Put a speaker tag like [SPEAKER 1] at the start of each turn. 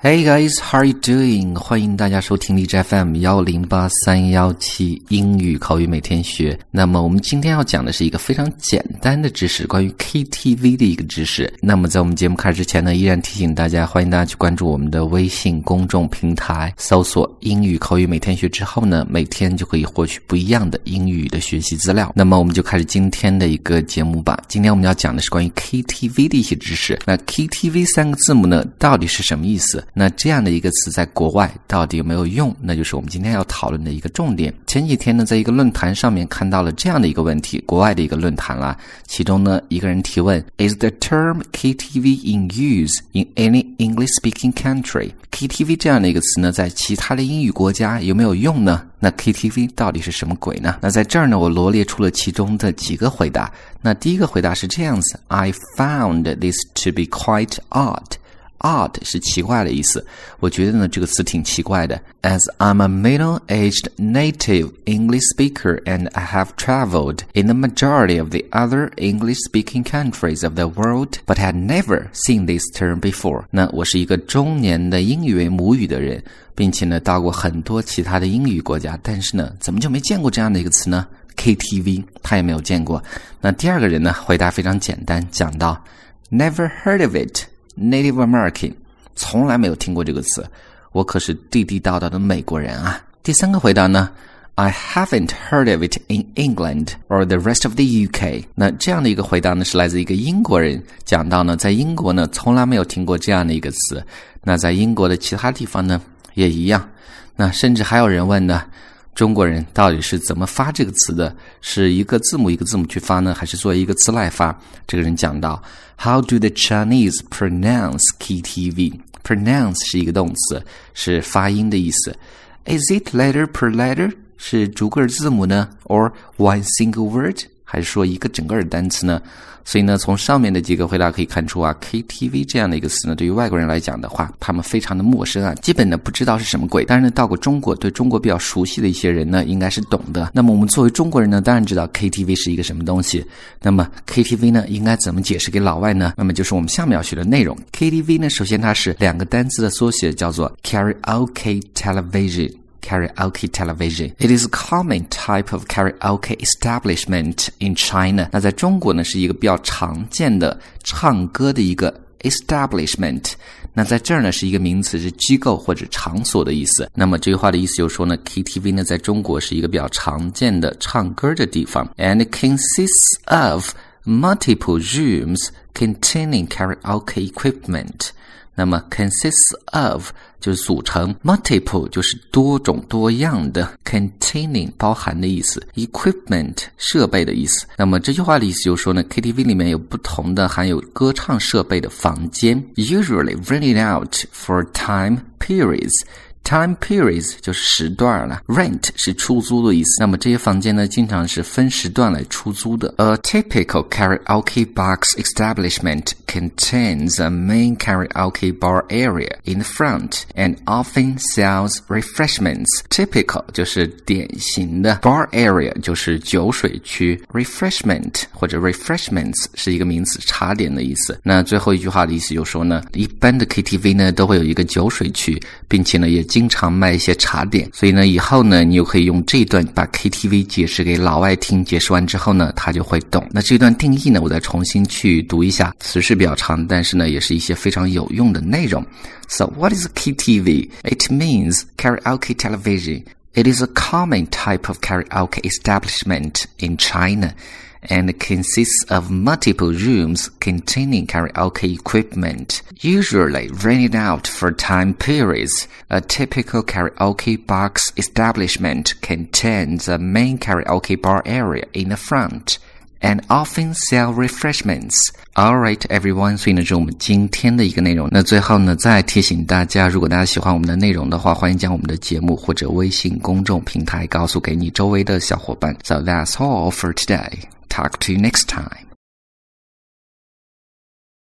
[SPEAKER 1] Hey guys, how are you doing? 欢迎大家收听荔枝 FM 幺零八三幺七英语口语每天学。那么我们今天要讲的是一个非常简单的知识，关于 KTV 的一个知识。那么在我们节目开始之前呢，依然提醒大家，欢迎大家去关注我们的微信公众平台，搜索“英语口语每天学”之后呢，每天就可以获取不一样的英语的学习资料。那么我们就开始今天的一个节目吧。今天我们要讲的是关于 KTV 的一些知识。那 KTV 三个字母呢，到底是什么意思？那这样的一个词在国外到底有没有用？那就是我们今天要讨论的一个重点。前几天呢，在一个论坛上面看到了这样的一个问题，国外的一个论坛啦，其中呢，一个人提问：Is the term KTV in use in any English-speaking country？KTV 这样的一个词呢，在其他的英语国家有没有用呢？那 KTV 到底是什么鬼呢？那在这儿呢，我罗列出了其中的几个回答。那第一个回答是这样子：I found this to be quite odd。Odd 是奇怪的意思，我觉得呢这个词挺奇怪的。As I'm a middle-aged native English speaker and I have traveled in the majority of the other English-speaking countries of the world, but had never seen this term before。那我是一个中年的英语为母语的人，并且呢到过很多其他的英语国家，但是呢怎么就没见过这样的一个词呢？KTV 他也没有见过。那第二个人呢回答非常简单，讲到 Never heard of it。 Native American，从来没有听过这个词，我可是地地道道的美国人啊。第三个回答呢，I haven't heard of it in England or the rest of the UK。那这样的一个回答呢，是来自一个英国人讲到呢，在英国呢，从来没有听过这样的一个词。那在英国的其他地方呢，也一样。那甚至还有人问呢。中国人到底是怎么发这个词的？是一个字母一个字母去发呢，还是作为一个词来发？这个人讲到，How do the Chinese pronounce KTV？Pronounce 是一个动词，是发音的意思。Is it letter per letter？是逐个字母呢？Or one single word？还是说一个整个的单词呢？所以呢，从上面的几个回答可以看出啊，KTV 这样的一个词呢，对于外国人来讲的话，他们非常的陌生啊，基本呢不知道是什么鬼。但是呢，到过中国，对中国比较熟悉的一些人呢，应该是懂的。那么我们作为中国人呢，当然知道 KTV 是一个什么东西。那么 KTV 呢，应该怎么解释给老外呢？那么就是我们下面要学的内容。KTV 呢，首先它是两个单词的缩写，叫做 Karaoke Television。karaoke television. It is a common type of karaoke establishment in China. 那在中国呢，是一个比较常见的唱歌的一个 establishment。那在这儿呢，是一个名词，是机构或者场所的意思。那么这句话的意思就是说呢，KTV 呢，在中国是一个比较常见的唱歌的地方，and it consists of multiple rooms containing karaoke equipment. 那么 consists of 就是组成，multiple 就是多种多样的，containing 包含的意思，equipment 设备的意思。那么这句话的意思就是说呢，KTV 里面有不同的含有歌唱设备的房间，usually rented out for time periods。Time periods 就是时段了，rent 是出租的意思。那么这些房间呢，经常是分时段来出租的。A typical karaoke box establishment contains a main karaoke bar area in the front and often sells refreshments. Typical 就是典型的，bar area 就是酒水区，refreshment 或者 refreshments 是一个名词，茶点的意思。那最后一句话的意思就是说呢，一般的 KTV 呢都会有一个酒水区，并且呢也。经常卖一些茶点，所以呢，以后呢，你就可以用这一段把 KTV 解释给老外听。解释完之后呢，他就会懂。那这段定义呢，我再重新去读一下，词是比较长，但是呢，也是一些非常有用的内容。So what is KTV? It means karaoke television. It is a common type of karaoke establishment in China and consists of multiple rooms containing karaoke equipment, usually rented out for time periods. A typical karaoke box establishment contains a main karaoke bar area in the front and often sell refreshments. All right, everyone，所以呢，这是我们今天的一个内容。那最后呢，再提醒大家，如果大家喜欢我们的内容的话，欢迎将我们的节目或者微信公众平台告诉给你周围的小伙伴。So that's all for today. Talk to you next time.